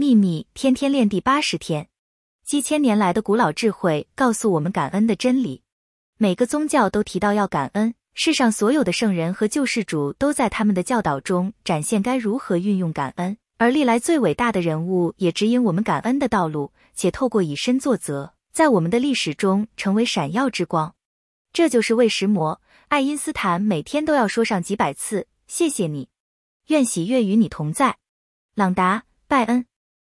秘密天天练第八十天。几千年来的古老智慧告诉我们感恩的真理。每个宗教都提到要感恩世上所有的圣人和救世主都在他们的教导中展现该如何运用感恩。而历来最伟大的人物也指引我们感恩的道路且透过以身作则在我们的历史中成为闪耀之光。这就是为石魔爱因斯坦每天都要说上几百次谢谢你。愿喜悦与你同在。朗达拜恩。